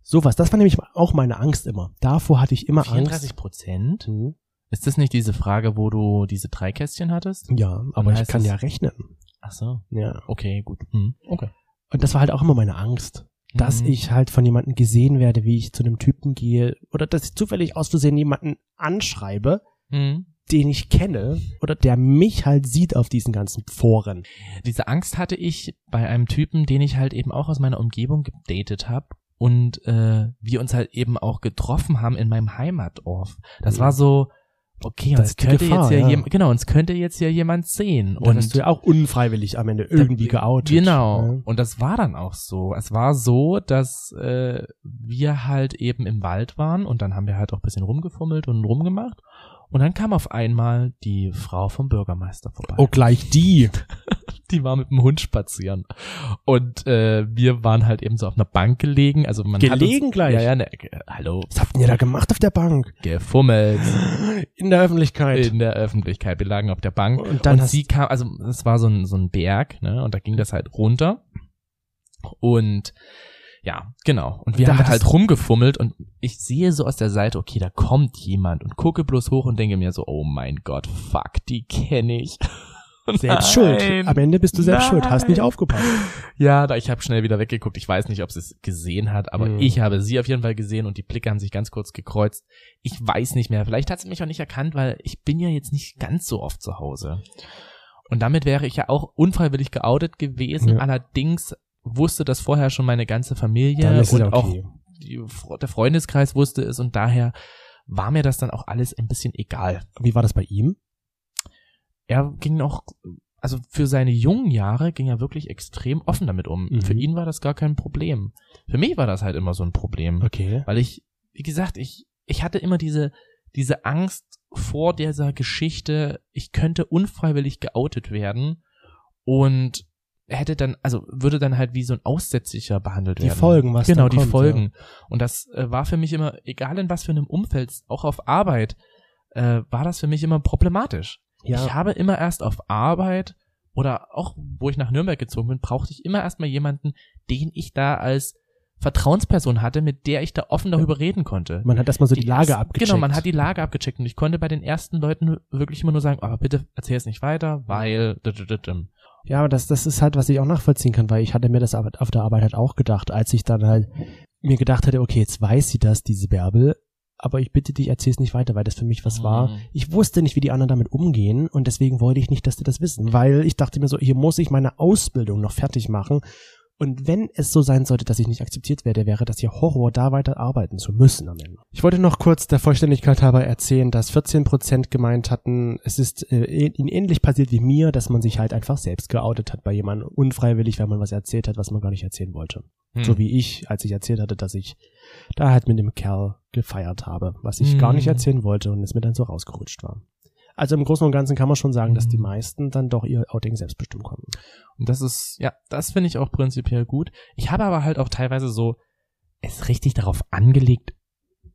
Sowas, das war nämlich auch meine Angst immer. Davor hatte ich immer 34 Angst. Prozent? Hm. Ist das nicht diese Frage, wo du diese drei Kästchen hattest? Ja, aber ich kann ja rechnen. Ach so. Ja. Okay, gut. Hm. Okay. Und das war halt auch immer meine Angst, dass Mhm. ich halt von jemandem gesehen werde, wie ich zu einem Typen gehe oder dass ich zufällig aus Versehen jemanden anschreibe, Hm. den ich kenne oder der mich halt sieht auf diesen ganzen Foren. Diese Angst hatte ich bei einem Typen, den ich halt eben auch aus meiner Umgebung gedatet habe und äh, wir uns halt eben auch getroffen haben in meinem Heimatdorf. Das Mhm. war so, okay, Das uns könnte Gefahr, jetzt ja, ja. jem- genau, uns könnte jetzt ja jemand sehen Und dann du ja auch unfreiwillig am Ende irgendwie geoutet. Genau. ne? Und das war dann auch so. Es war so, dass äh, wir halt eben im Wald waren und dann haben wir halt auch ein bisschen rumgefummelt und rumgemacht. Und dann kam auf einmal die Frau vom Bürgermeister vorbei. Oh, gleich die. Die war mit dem Hund spazieren. Und äh, wir waren halt eben so auf einer Bank gelegen. Also man Gelegen hat uns, gleich? Ja, ja, ne, hallo, Was habt ihr da gemacht auf der Bank? gefummelt In der Öffentlichkeit. in der Öffentlichkeit. Wir lagen auf der Bank Und dann und sie kam, also es war so ein, so ein Berg, ne? Und da ging das halt runter. Und ja, genau. Und wir Da haben halt rumgefummelt und ich sehe so aus der Seite, okay, da kommt jemand und gucke bloß hoch und denke mir so, oh mein Gott, fuck, die kenne ich. selbst Nein. schuld. Am Ende bist du selbst schuld. Hast nicht Nein. aufgepasst. Ja, da ich habe schnell wieder weggeguckt. Ich weiß nicht, ob sie es gesehen hat, aber Hm. ich habe sie auf jeden Fall gesehen und die Blicke haben sich ganz kurz gekreuzt. Ich weiß nicht mehr. Vielleicht hat sie mich auch nicht erkannt, weil ich bin ja jetzt nicht ganz so oft zu Hause. Und damit wäre ich ja auch unfreiwillig geoutet gewesen. Ja. Allerdings wusste das vorher schon meine ganze Familie und auch okay. die, der Freundeskreis wusste es und daher war mir das dann auch alles ein bisschen egal. Wie war das bei ihm? Er ging auch, also für seine jungen Jahre ging er wirklich extrem offen damit um. Mhm. Für ihn war das gar kein Problem. Für mich war das halt immer so ein Problem. Okay. Weil ich, wie gesagt, ich, ich hatte immer diese, diese Angst vor dieser Geschichte, ich könnte unfreiwillig geoutet werden und hätte dann, also würde dann halt wie so ein Aussätzlicher behandelt Die werden. Folgen, was Genau, die kommt, Folgen. Und das äh, war für mich immer, egal in was für einem Umfeld, auch auf Arbeit, äh, war das für mich immer problematisch. Ja. Ich habe immer erst auf Arbeit oder auch, wo ich nach Nürnberg gezogen bin, brauchte ich immer erstmal jemanden, den ich da als Vertrauensperson hatte, mit der ich da offen darüber reden konnte. Man hat erstmal so die, Lage ersten- abgecheckt. Genau, man hat die Lage abgecheckt und ich konnte bei den ersten Leuten wirklich immer nur sagen, aber bitte erzähl es nicht weiter, weil Ja, aber das, das ist halt, was ich auch nachvollziehen kann, weil ich hatte mir das auf der Arbeit halt auch gedacht, als ich dann halt mir gedacht hatte, okay, jetzt weiß sie das, diese Bärbel, aber ich bitte dich, erzähl's nicht weiter, weil das für mich was war. Mhm. Ich wusste nicht, wie die anderen damit umgehen und deswegen wollte ich nicht, dass die das wissen, weil ich dachte mir so, hier muss ich meine Ausbildung noch fertig machen und wenn es so sein sollte, dass ich nicht akzeptiert werde, wäre das ja Horror, da weiter arbeiten zu müssen am Ende. Ich wollte noch kurz der Vollständigkeit halber erzählen, dass 14% gemeint hatten, es ist äh, ihnen ähnlich passiert wie mir, dass man sich halt einfach selbst geoutet hat bei jemandem unfreiwillig, weil man was erzählt hat, was man gar nicht erzählen wollte. Hm. So wie ich, als ich erzählt hatte, dass ich da halt mit dem Kerl gefeiert habe, was ich Hm. gar nicht erzählen wollte und es mir dann so rausgerutscht war. Also im Großen und Ganzen kann man schon sagen, dass die Mhm. meisten dann doch ihr Outing selbstbestimmt konnten. Und das ist, ja, das finde ich auch prinzipiell gut. Ich habe aber halt auch teilweise so es richtig darauf angelegt,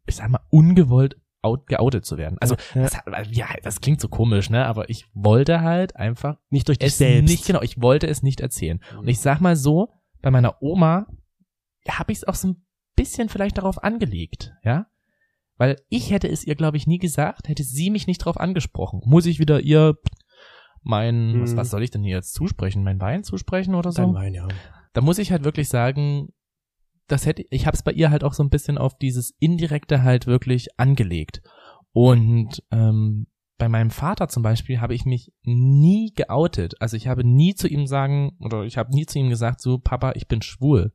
ich sag mal, ungewollt out, geoutet zu werden. Also, Ja. das, ja, das klingt so komisch, ne? Aber ich wollte halt einfach Nicht durch dich es selbst. nicht, genau, ich wollte es nicht erzählen. Und ich sag mal so, bei meiner Oma habe ich es auch so ein bisschen vielleicht darauf angelegt, ja? Weil ich hätte es ihr, glaube ich, nie gesagt, hätte sie mich nicht darauf angesprochen. Muss ich wieder ihr mein, was, Hm. was soll ich denn hier jetzt zusprechen? Mein Wein zusprechen oder so? Dein Wein, ja. da muss ich halt wirklich sagen, das hätte ich habe es bei ihr halt auch so ein bisschen auf dieses indirekte halt wirklich angelegt. Und ähm, bei meinem Vater zum Beispiel habe ich mich nie geoutet. Also ich habe nie zu ihm sagen oder ich habe nie zu ihm gesagt, so Papa, ich bin schwul,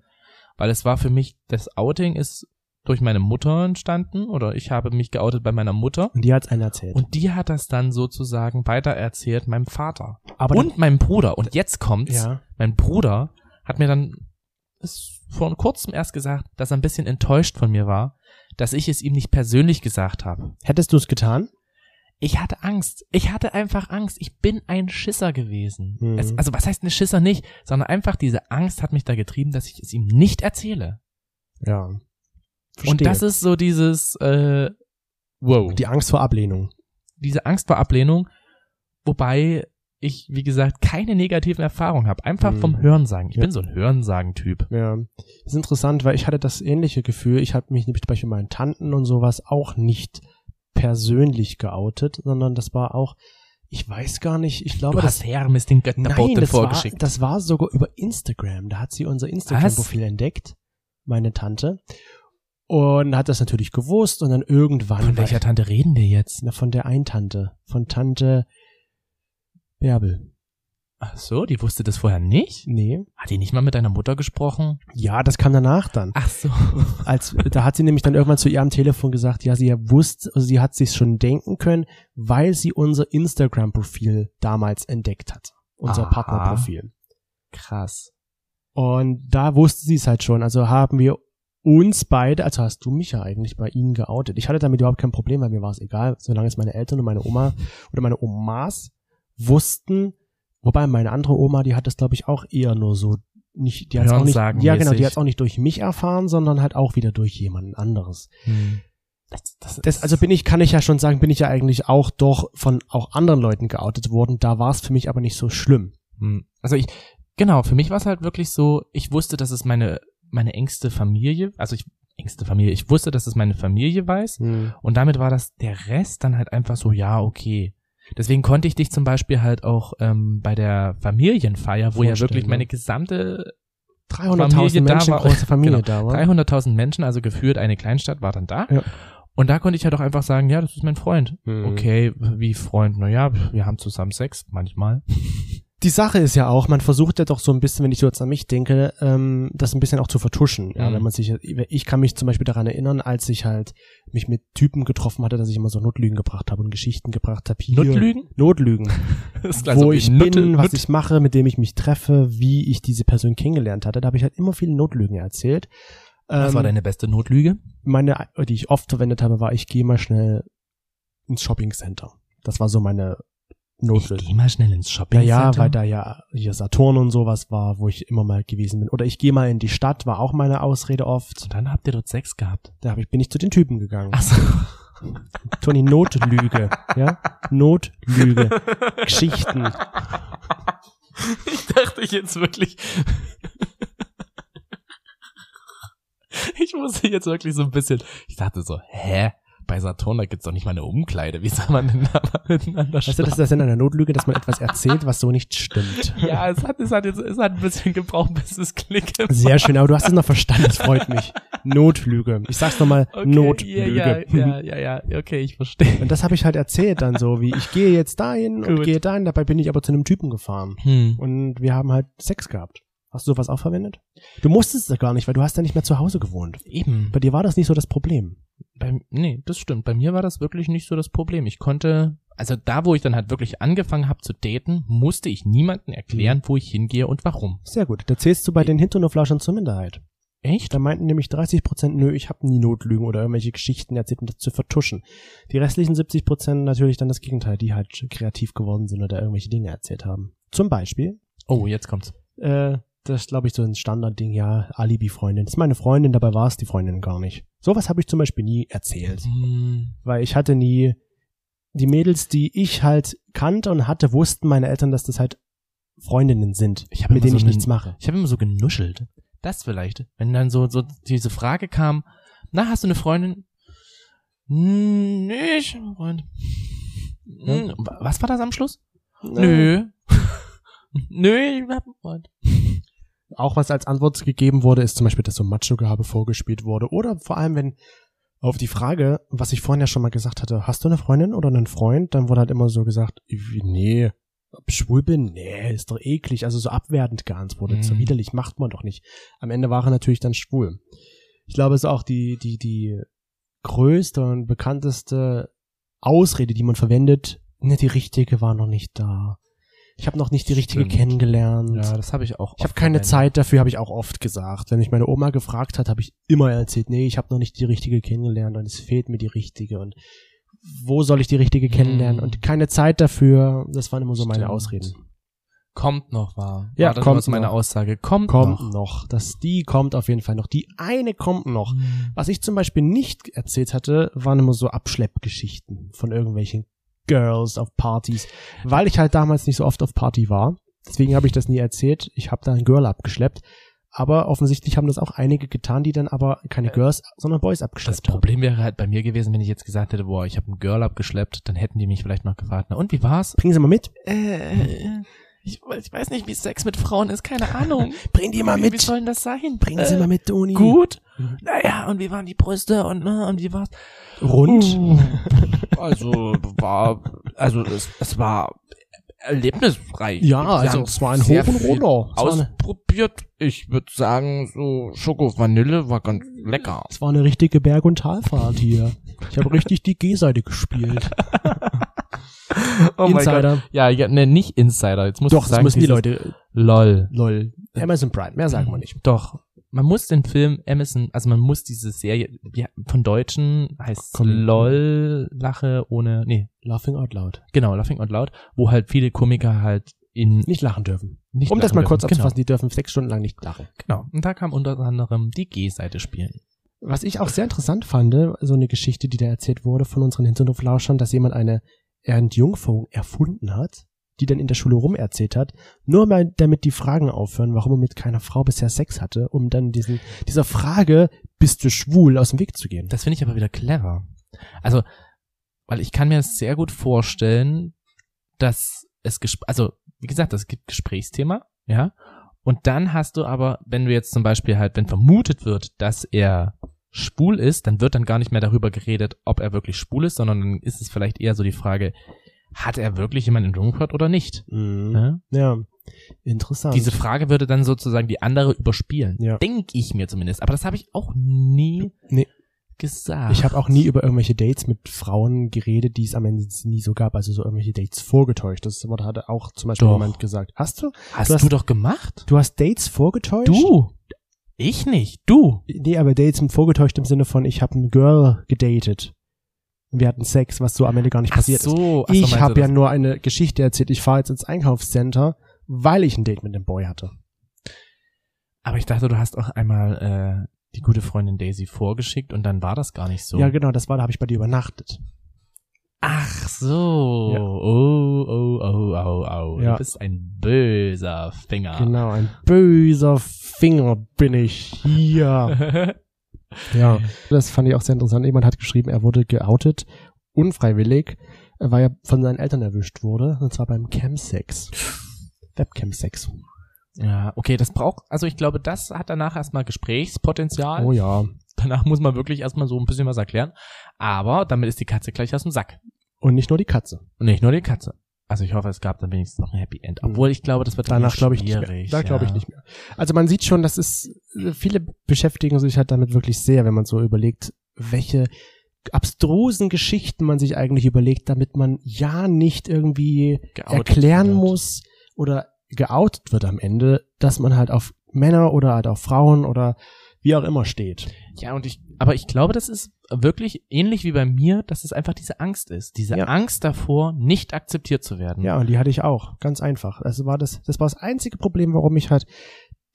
weil es war für mich das Outing ist durch meine Mutter entstanden oder ich habe mich geoutet bei meiner Mutter Und die hat's einer erzählt. und die hat das dann sozusagen weitererzählt meinem Vater Aber und meinem Bruder. Und jetzt kommt's ja. mein Bruder hat mir dann vor kurzem erst gesagt, dass er ein bisschen enttäuscht von mir war, dass ich es ihm nicht persönlich gesagt habe. Hättest du es getan? Ich hatte Angst. Ich hatte einfach Angst. Ich bin ein Schisser gewesen. Mhm. Es, also was heißt ein Schisser nicht, sondern einfach diese Angst hat mich da getrieben, dass ich es ihm nicht erzähle. Ja. Und das ist so dieses äh, wow, die Angst vor Ablehnung. diese Angst vor Ablehnung, wobei ich wie gesagt keine negativen Erfahrungen habe, einfach Mhm. vom Hörensagen. Ich Ja. bin so ein Hörensagen-Typ. Ja, das ist interessant, weil ich hatte das ähnliche Gefühl. Ich habe mich nämlich bei meinen Tanten und sowas auch nicht persönlich geoutet, sondern das war auch, ich weiß gar nicht, ich glaube, Du das, hast Hermes den Götterboten nein, das war, vorgeschickt. das war sogar über Instagram. Da hat sie unser Instagram-Profil entdeckt, meine Tante, und hat das natürlich gewusst und dann irgendwann Von welcher Tante reden wir jetzt? na, von der Eintante, von Tante Bärbel. Ach so, die wusste das vorher nicht? Nee, Hat die nicht mal mit deiner Mutter gesprochen? ja, das kam danach dann. Ach so. als da hat sie nämlich dann irgendwann zu ihr am Telefon gesagt, ja, sie wusste, also sie hat sich schon denken können, weil sie unser Instagram-Profil damals entdeckt hat, unser Aha. Partnerprofil. Krass. Und da wusste sie es halt schon. Also haben wir uns beide, also hast du mich ja eigentlich bei ihnen geoutet. Ich hatte damit überhaupt kein Problem, weil mir war es egal, solange es meine Eltern und meine Oma oder meine Omas wussten. Wobei meine andere Oma, die hat das glaube ich auch eher nur so nicht, die hat auch nicht, ja genau, die hat es auch nicht durch mich erfahren, sondern halt auch wieder durch jemanden anderes. Hm. Das, das, Das, also bin ich, kann ich ja schon sagen, bin ich ja eigentlich auch doch von auch anderen Leuten geoutet worden. Da war es für mich aber nicht so schlimm. Hm. Also ich, genau, für mich war es halt wirklich so, ich wusste, dass es meine, meine engste Familie, also ich, engste Familie, ich wusste, dass es meine Familie weiß und damit war das der Rest dann halt einfach so, ja, okay. Deswegen konnte ich dich zum Beispiel halt auch ähm, bei der Familienfeier, wo ja wirklich ne? meine gesamte 300.000 Familie da Menschen, war- große Familie genau, da war. 300.000 Menschen, also geführt eine Kleinstadt, war dann da. Ja. Und da konnte ich halt auch einfach sagen, ja, das ist mein Freund. Mhm. Okay, wie Freund? Naja, wir haben zusammen Sex, manchmal. Die Sache ist ja auch, man versucht ja doch so ein bisschen, wenn ich so jetzt an mich denke, ähm, das ein bisschen auch zu vertuschen. Ja, Mhm. wenn man sich, ich kann mich zum Beispiel daran erinnern, als ich halt mich mit Typen getroffen hatte, dass ich immer so Notlügen gebracht habe und Geschichten gebracht habe. Hier-? Notlügen. Das ist gleich so wo wie ich Nutte- bin, was Nutte- ich mache, mit dem ich mich treffe, wie ich diese Person kennengelernt hatte. Da habe ich halt immer viele Notlügen erzählt. Was war Ähm, deine beste Notlüge? meine, die ich oft verwendet habe, war, ich gehe mal schnell ins Shopping Center. Das war so meine Ich Notlüge. geh mal schnell ins Shopping. Naja, weil da ja hier Saturn und sowas war, wo ich immer mal gewesen bin. Oder ich gehe mal in die Stadt, war auch meine Ausrede oft. Und dann habt ihr dort Sex gehabt. Da hab ich, bin ich zu den Typen gegangen. Ach so. Toni, Notlüge. ja? Notlüge. Geschichten. Ich dachte jetzt wirklich. Ich musste jetzt wirklich so ein bisschen. Ich dachte so, hä? Bei Saturn, da gibt's doch nicht mal eine Umkleide. Wie soll man denn da mal miteinander Weißt du, das ist das in einer Notlüge, dass man etwas erzählt, was so nicht stimmt. Ja, es hat, es hat jetzt, es hat ein bisschen gebraucht, bis es Klick gemacht Sehr schön, aber du hast es noch verstanden, das freut mich. Notlüge. Ich sag's nochmal, Okay, Notlüge. Ja, ja, ja, ja, ja, okay, ich verstehe. Und das habe ich halt erzählt dann so, wie ich gehe jetzt dahin und Gut. gehe dahin, dabei bin ich aber zu einem Typen gefahren. Hm. Und wir haben halt Sex gehabt. Hast du sowas auch verwendet? Du musstest es gar nicht, weil du hast ja nicht mehr zu Hause gewohnt. Eben. Bei dir war das nicht so das Problem. Bei, nee, das stimmt. Bei mir war das wirklich nicht so das Problem. Ich konnte, also da, wo ich dann halt wirklich angefangen habe zu daten, musste ich niemandem erklären, wo ich hingehe und warum. Sehr gut. Da zählst du bei den Hinternoflauschern zur Minderheit. Echt? Da meinten nämlich 30 Prozent, nö, ich habe nie Notlügen oder irgendwelche Geschichten erzählt, um das zu vertuschen. Die restlichen 70 Prozent natürlich dann das Gegenteil, die halt kreativ geworden sind oder irgendwelche Dinge erzählt haben. Zum Beispiel, Oh, jetzt kommt's. äh, das ist, glaube ich, so ein Standardding, ja, Alibi-Freundin. Das ist meine Freundin, dabei war es die Freundin gar nicht. Sowas habe ich zum Beispiel nie erzählt. Hm, Weil ich hatte nie, die Mädels, die ich halt kannte und hatte, wussten meine Eltern, dass das halt Freundinnen sind, Ich mit denen so ich nichts mache. Ich habe immer so genuschelt. Das vielleicht. Wenn dann so, so diese Frage kam, na, hast du eine Freundin? Hm, Nee, ich hab einen Freund. Hm, wa- Was war das am Schluss? Nö. Nö, ich hab einen Freund. Auch was als Antwort gegeben wurde, ist zum Beispiel, dass so Macho-Gehabe vorgespielt wurde. Oder vor allem, wenn auf die Frage, was ich vorhin ja schon mal gesagt hatte, hast du eine Freundin oder einen Freund, dann wurde halt immer so gesagt, nee, ob ich schwul bin, nee, ist doch eklig, also so abwertend geantwortet, so Mhm. widerlich macht man doch nicht. Am Ende war er natürlich dann schwul. Ich glaube, es ist auch die, die, die größte und bekannteste Ausrede, die man verwendet, ne, die richtige war noch nicht da. Ich habe noch nicht die richtige Stimmt. kennengelernt. Ja, das habe ich auch. Ich habe keine. Zeit dafür, habe ich auch oft gesagt. Wenn mich meine Oma gefragt hat, habe ich immer erzählt, nee, ich habe noch nicht die richtige kennengelernt und es fehlt mir die richtige und wo soll ich die richtige kennenlernen Hm. und keine Zeit dafür. Das waren immer so meine Stimmt. Ausreden. Kommt noch, war. Ja, war das kommt meine noch. Aussage. Kommt, Kommt noch. noch. Das, die kommt auf jeden Fall noch. Die eine kommt noch. Hm. Was ich zum Beispiel nicht erzählt hatte, waren immer so Abschleppgeschichten von irgendwelchen Girls auf Partys, weil ich halt damals nicht so oft auf Party war. Deswegen habe ich das nie erzählt. Ich habe da ein Girl abgeschleppt. Aber offensichtlich haben das auch einige getan, die dann aber keine Girls, sondern Boys Das abgeschleppt haben. Problem wäre halt bei mir gewesen, wenn ich jetzt gesagt hätte, boah, ich habe ein Girl abgeschleppt, dann hätten die mich vielleicht noch gefragt, na und wie war's? Bringen Sie mal mit. Äh, ich, ich weiß nicht, wie Sex mit Frauen ist, keine Ahnung. Bring die mal Wie, wie mit. soll denn das sein? Bringen Sie Äh, mal mit, Toni. Gut. Naja, und wie waren die Brüste und, na, und wie war's? Rund. Uh, also war, also es, es war erlebnisreich. Ja, also es war ein sehr Hoch und Runter. Ausprobiert. Ich würde sagen, so Schoko-Vanille war ganz lecker. es war eine richtige Berg- und Talfahrt hier. Ich habe richtig die G-Seite gespielt. Oh Insider. Ja, ja, ne, nicht Insider. Jetzt muss Doch, ich das sagen, müssen die Leute. LOL. Lol. Amazon Prime, mehr sagen wir nicht. Doch. Man muss den Film Amazon, also man muss diese Serie, wie, von Deutschen heißt Komm. LOL, Lache ohne, nee, Laughing out loud. genau, Laughing Out Loud, wo halt viele Komiker halt in, Nicht lachen dürfen. nicht um das lachen mal dürfen. kurz genau, abzufassen, die dürfen sechs Stunden lang nicht lachen. Genau. Und da kam unter anderem die G-Seite spielen. Was ich auch sehr interessant fand, so eine Geschichte, die da erzählt wurde von unseren Hinterhoflauschern, dass jemand eine Entjungferung erfunden hat, die dann in der Schule rum erzählt hat, nur mal damit die Fragen aufhören, warum er mit keiner Frau bisher Sex hatte, um dann diesen, dieser Frage, bist du schwul, aus dem Weg zu gehen. Das finde ich aber wieder clever. Also, weil ich kann mir das sehr gut vorstellen, dass es, also, wie gesagt, es gibt Gesprächsthema, ja, und dann hast du aber, wenn du jetzt zum Beispiel halt, wenn vermutet wird, dass er schwul ist, dann wird dann gar nicht mehr darüber geredet, ob er wirklich schwul ist, sondern dann ist es vielleicht eher so die Frage, hat er wirklich jemanden entjungfert oder nicht? Mhm. Ja? Ja, interessant. Diese Frage würde dann sozusagen die andere überspielen. Ja. Denke ich mir zumindest. Aber das habe ich auch nie Nee. gesagt. ich habe auch nie über irgendwelche Dates mit Frauen geredet, die es am Ende nie so gab, also so irgendwelche Dates vorgetäuscht. Das Wort hatte auch zum Beispiel Doch. jemand gesagt. Hast du? Hast du du, hast- doch gemacht? Du hast Dates vorgetäuscht? Du. Ich nicht. Du. Nee, aber Dates im vorgetäuscht im Sinne von, ich habe ein Girl gedatet. Und wir hatten Sex, was so am Ende gar nicht passiert ach so, ach so, ist. Ich habe ja nur eine Geschichte erzählt. Ich fahre jetzt ins Einkaufscenter, weil ich ein Date mit dem Boy hatte. Aber ich dachte, du hast auch einmal äh, die gute Freundin Daisy vorgeschickt und dann war das gar nicht so. Ja, genau, das war, da habe ich bei dir übernachtet. Ach so. Ja. Oh, oh, oh, oh, oh. Ja. Du bist ein böser Finger. Genau, ein böser Finger bin ich hier. ja, das fand ich auch sehr interessant. Jemand hat geschrieben, er wurde geoutet, unfreiwillig, weil er von seinen Eltern erwischt wurde, und zwar beim Chemsex. Webcam-Sex. ja, okay, das braucht, also ich glaube, das hat danach erstmal Gesprächspotenzial. Oh ja. Danach muss man wirklich erstmal so ein bisschen was erklären. Aber damit ist die Katze gleich aus dem Sack. Und nicht nur die Katze. Und nicht nur die Katze. Also ich hoffe, es gab dann wenigstens noch ein Happy End. Obwohl ich glaube, das wird Danach glaube ich nicht mehr. Da glaube ich ja. nicht mehr. Also man sieht schon, das ist, viele beschäftigen sich halt damit wirklich sehr, wenn man so überlegt, welche abstrusen Geschichten man sich eigentlich überlegt, damit man ja nicht irgendwie Geoutet erklären wird. muss oder geoutet wird am Ende, dass man halt auf Männer oder halt auf Frauen oder wie auch immer steht. Ja, und ich, aber ich glaube, das ist wirklich ähnlich wie bei mir, dass es einfach diese Angst ist. Diese Ja. Angst davor, nicht akzeptiert zu werden. Ja, und die hatte ich auch. Ganz einfach. Das war das, das war das einzige Problem, warum ich halt,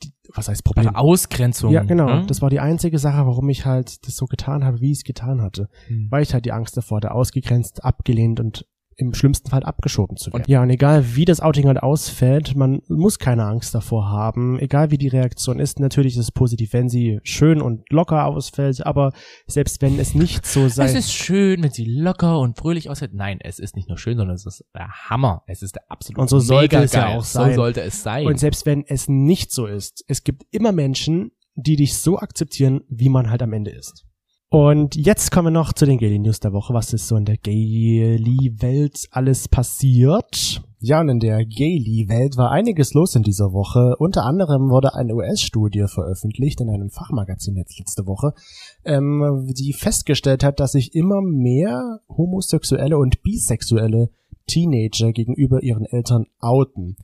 die, was heißt Problem? der Ausgrenzung. Ja, genau. ne? Das war die einzige Sache, warum ich halt das so getan habe, wie ich es getan hatte. Hm. Weil ich halt die Angst davor hatte, ausgegrenzt, abgelehnt und im schlimmsten Fall abgeschoben zu werden. Und- ja, und egal wie das Outing halt ausfällt, man muss keine Angst davor haben. Egal wie die Reaktion ist, natürlich ist es positiv, wenn sie schön und locker ausfällt, aber selbst wenn es nicht so sein Es ist schön, wenn sie locker und fröhlich aussieht. Nein, es ist nicht nur schön, sondern es ist der Hammer. Es ist der absolute Und so sollte es ja auch sein. So sollte es sein. Und selbst wenn es nicht so ist, es gibt immer Menschen, die dich so akzeptieren, wie man halt am Ende ist. Und jetzt kommen wir noch zu den Gaily News der Woche. Was ist so in der Gaily-Welt alles passiert? Ja, und in der Gaily-Welt war einiges los in dieser Woche. Unter anderem wurde eine US-Studie veröffentlicht in einem Fachmagazin jetzt letzte Woche, ähm, die festgestellt hat, dass sich immer mehr homosexuelle und bisexuelle Teenager gegenüber ihren Eltern outen.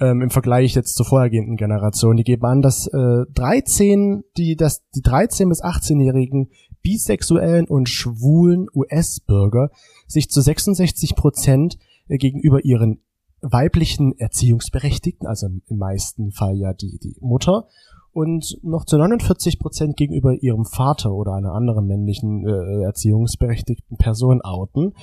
Ähm, Im Vergleich jetzt zur vorhergehenden Generation. Die geben an, dass äh, 13, die, dass die 13 bis 18-jährigen bisexuellen und schwulen US-Bürger sich zu 66 Prozent gegenüber ihren weiblichen Erziehungsberechtigten, also im meisten Fall ja die, die Mutter, und noch zu 49 Prozent gegenüber ihrem Vater oder einer anderen männlichen äh, erziehungsberechtigten Person outen.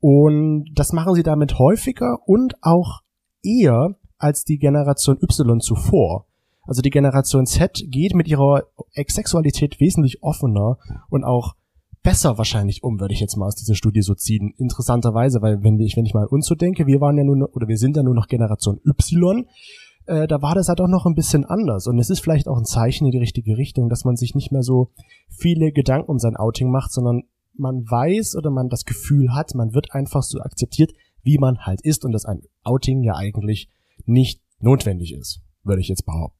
Und das machen sie damit häufiger und auch eher als die Generation Y zuvor. Also die Generation Z geht mit ihrer Sexualität wesentlich offener und auch besser wahrscheinlich um, würde ich jetzt mal aus dieser Studie so ziehen. Interessanterweise, weil wenn ich, wenn ich mal an uns so denke, wir waren ja nur, noch- oder wir sind ja nur noch Generation Y, äh, da war das halt auch noch ein bisschen anders. Und es ist vielleicht auch ein Zeichen in die richtige Richtung, dass man sich nicht mehr so viele Gedanken um sein Outing macht, sondern man weiß oder man das Gefühl hat, man wird einfach so akzeptiert, wie man halt ist und dass ein Outing ja eigentlich nicht notwendig ist, würde ich jetzt behaupten.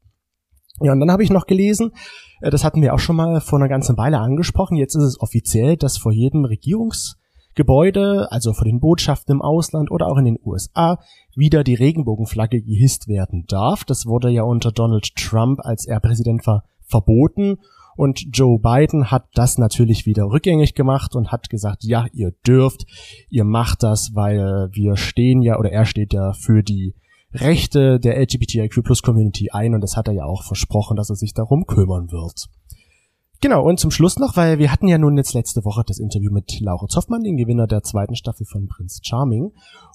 Ja, und dann habe ich noch gelesen, äh, das hatten wir auch schon mal vor einer ganzen Weile angesprochen, jetzt ist es offiziell, dass vor jedem Regierungsgebäude, also vor den Botschaften im Ausland oder auch in den USA, wieder die Regenbogenflagge gehisst werden darf. Das wurde ja unter Donald Trump, als er Präsident war, verboten. Und Joe Biden hat das natürlich wieder rückgängig gemacht und hat gesagt, ja, ihr dürft, ihr macht das, weil wir stehen ja, oder er steht ja für die Rechte der LGBTIQ Plus Community ein und das hat er ja auch versprochen, dass er sich darum kümmern wird. Genau, und zum Schluss noch, weil wir hatten ja nun jetzt letzte Woche das Interview mit Laura Zoffmann, den Gewinner der zweiten Staffel von Prinz Charming.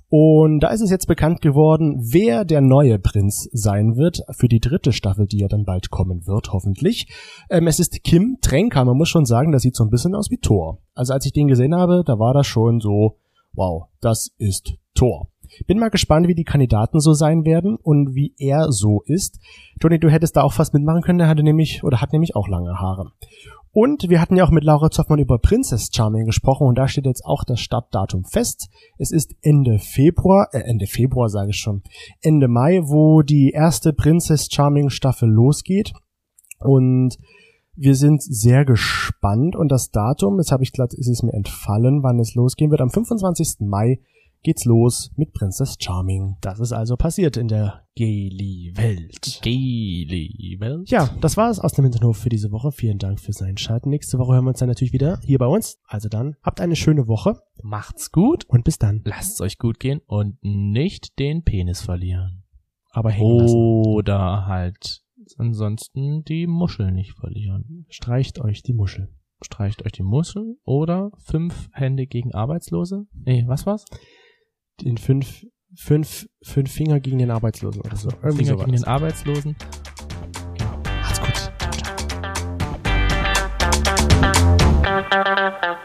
Und da ist es jetzt bekannt geworden, wer der neue Prinz sein wird für die dritte Staffel, die ja dann bald kommen wird, hoffentlich. Ähm, es ist Kim Tränker. Man muss schon sagen, das sieht so ein bisschen aus wie Thor. Also als ich den gesehen habe, da war das schon so, wow, das ist Thor. Bin mal gespannt, wie die Kandidaten so sein werden und wie er so ist. Toni, du hättest da auch fast mitmachen können, der hatte nämlich, oder hat nämlich auch lange Haare. Und wir hatten ja auch mit Laura Zoffmann über Princess Charming gesprochen und da steht jetzt auch das Startdatum fest. Es ist Ende Februar, äh, Ende Februar sage ich schon, Ende Mai, wo die erste Princess Charming Staffel losgeht. Und wir sind sehr gespannt und das Datum, jetzt habe ich glatt, ist es mir entfallen, wann es losgehen wird. Am 25. Mai geht's los mit Princess Charming. Das ist also passiert in der Gaily-Welt. Gaily Welt. Ja, das war es aus dem Hinterhof für diese Woche. Vielen Dank fürs Einschalten. Nächste Woche hören wir uns dann natürlich wieder hier bei uns. Also dann, habt eine schöne Woche Macht's gut. und bis dann. Lasst's euch gut gehen und nicht den Penis verlieren. Aber hängen lassen. Oder halt ansonsten die Muschel nicht verlieren. Streicht euch die Muschel. Streicht euch die Muschel oder fünf Hände gegen Arbeitslose. Nee, was war's? den fünf, fünf, fünf Finger gegen den Arbeitslosen oder so. Finger sowas. gegen den Arbeitslosen. Genau. Macht's gut. Ciao.